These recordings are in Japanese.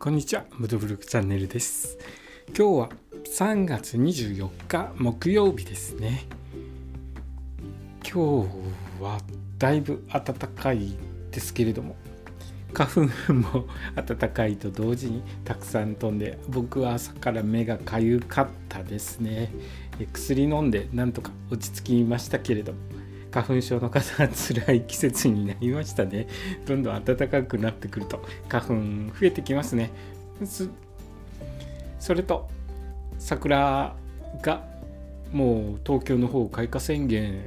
こんにちは、ムドブルクチャンネルです。今日は3月24日木曜日ですね。今日はだいぶ暖かいですけれども、花粉も暖かいと同時にたくさん飛んで、僕は朝から目がかゆかったですね。え薬飲んでなんとか落ち着きましたけれども、花粉症の方は辛い季節になりましたね。どんどん暖かくなってくると花粉増えてきますね。それと桜がもう東京の方開花宣言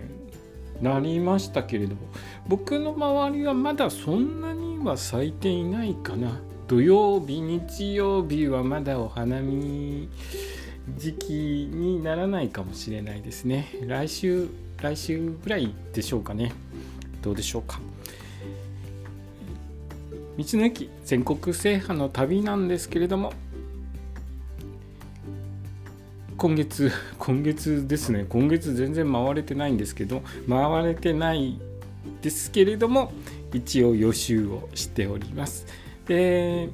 なりましたけれども僕の周りはまだそんなには咲いていないかな。土曜日日曜日はまだお花見時期にならないかもしれないですね。来週来週ぐらいでしょうかね。どうでしょうか。道の駅全国制覇の旅なんですけれども今月 今月ですね。今月全然回れてないんですけど回れてないですけれども一応予習をしております。で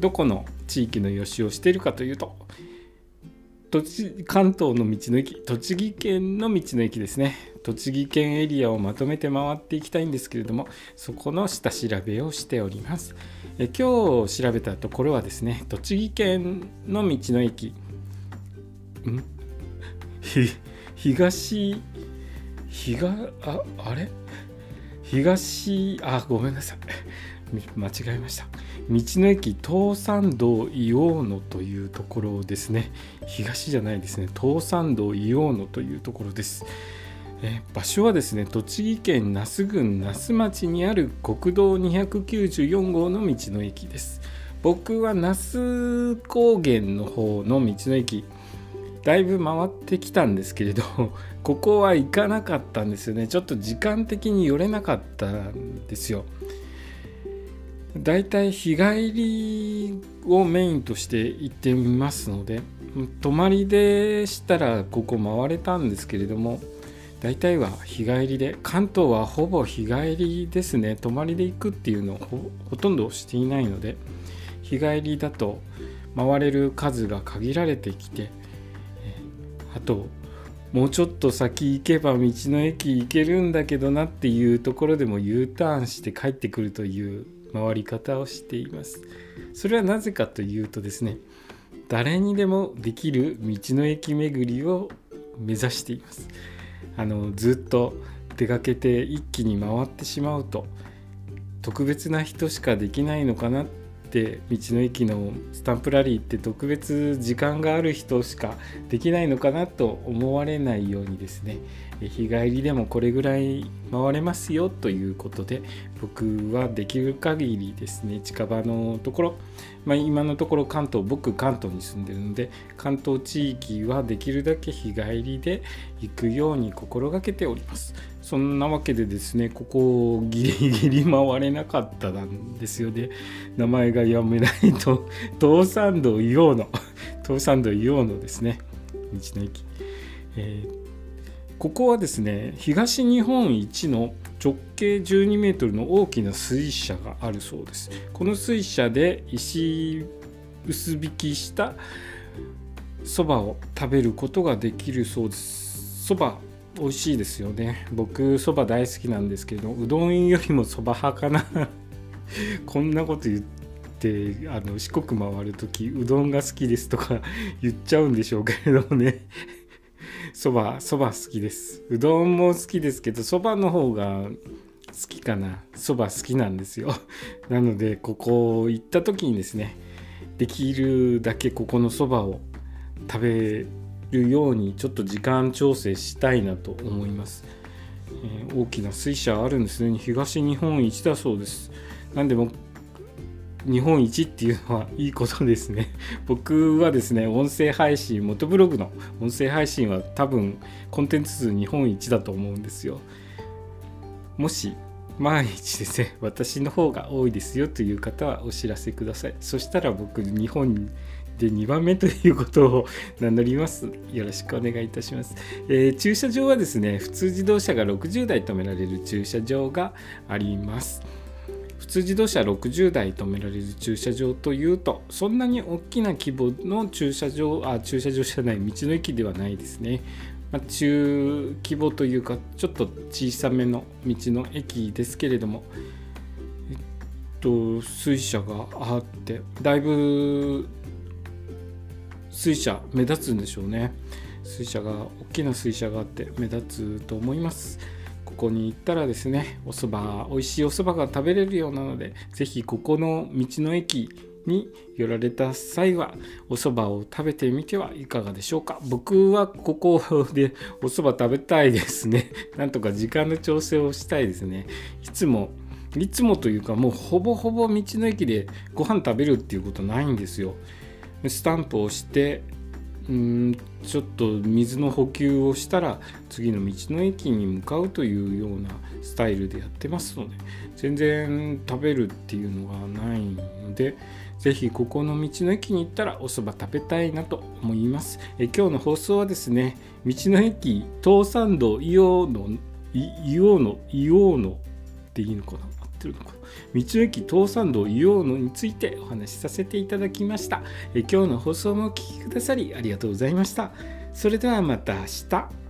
どこの地域の予習をしているかというと栃関東の道の駅栃木県の道の駅ですね。栃木県エリアをまとめて回っていきたいんですけれどもそこの下調べをしております。え今日調べたところはですね栃木県の道の駅。ん？東東ああれ？東あごめんなさい。間違えました。道の駅東山道硫黄野というところですね。東じゃないですね。東山道硫黄野というところです。え場所はですね栃木県那須郡那須町にある国道294号の道の駅です。僕は那須高原の方の道の駅。だいぶ回ってきたんですけれど ここは行かなかったんですよね。ちょっと時間的に寄れなかったんですよ。だいたい日帰りをメインとして行ってみますので泊まりでしたらここ回れたんですけれども大体は日帰りで関東はほぼ日帰りですね。泊まりで行くっていうのをほとんどしていないので日帰りだと回れる数が限られてきてあともうちょっと先行けば道の駅行けるんだけどなっていうところでも U ターンして帰ってくるという回り方をしています。それはなぜかというとですね誰にでもできる道の駅巡りを目指しています。あのずっと出かけて一気に回ってしまうと特別な人しかできないのかなって道の駅のスタンプラリーって特別時間がある人しかできないのかなと思われないようにですね日帰りでもこれぐらい回れますよということで僕はできる限りですね近場のところ、まあ、今のところ関東僕関東に住んでるので関東地域はできるだけ日帰りで行くように心がけております。そんなわけでですねここをギリギリ回れなかったなんですよね。名前が読めないと 東山道硫黄の 東山道硫黄のですね道の駅、えーここはですね東日本一の直径12メートルの大きな水車があるそうです。この水車で石薄引きしたそばを食べることができるそうです。そば美味しいですよね。僕そば大好きなんですけどうどんよりもそば派かな。こんなこと言ってあの四国回る時うどんが好きですとか 言っちゃうんでしょうけれどもね。そばそば好きです。うどんも好きですけどそばの方が好きかな。そば好きなんですよ。なのでここ行った時にですねできるだけここのそばを食べるようにちょっと時間調整したいなと思います、えー、大きな水車あるんですね東日本一だそうですなんでも日本一っていうのはいいことですね。僕はですね、音声配信、元ブログの音声配信は多分コンテンツ数日本一だと思うんですよ。もし万一ですね、私の方が多いですよという方はお知らせください。そしたら僕、日本で2番目ということを名乗ります。よろしくお願いいたします。えー、駐車場はですね、普通自動車が60台止められる駐車場があります。普通自動車60台止められる駐車場というとそんなに大きな規模の駐車場あ駐車場じゃない道の駅ではないですね、まあ、中規模というかちょっと小さめの道の駅ですけれどもえっと水車があってだいぶ水車目立つんでしょうね。水車が大きな水車があって目立つと思います。ここに行ったらですねお蕎麦美味しいお蕎麦が食べれるようなので是非ここの道の駅に寄られた際はお蕎麦を食べてみてはいかがでしょうか。僕はここで お蕎麦食べたいですね。なんとか時間の調整をしたいですね。いつもいつもというかもうほぼほぼ道の駅でご飯食べるっていうことないんですよ。スタンプをしてうんちょっと水の補給をしたら次の道の駅に向かうというようなスタイルでやってますので全然食べるっていうのがないので是非ここの道の駅に行ったらお蕎麦食べたいなと思います。え今日の放送はですね道の駅東山道硫黄の硫黄の硫黄のっていいのかな？ってるのか。道の駅東山道硫黄のについてお話しさせていただきました。え今日の放送もお聴きくださりありがとうございました。それではまた明日。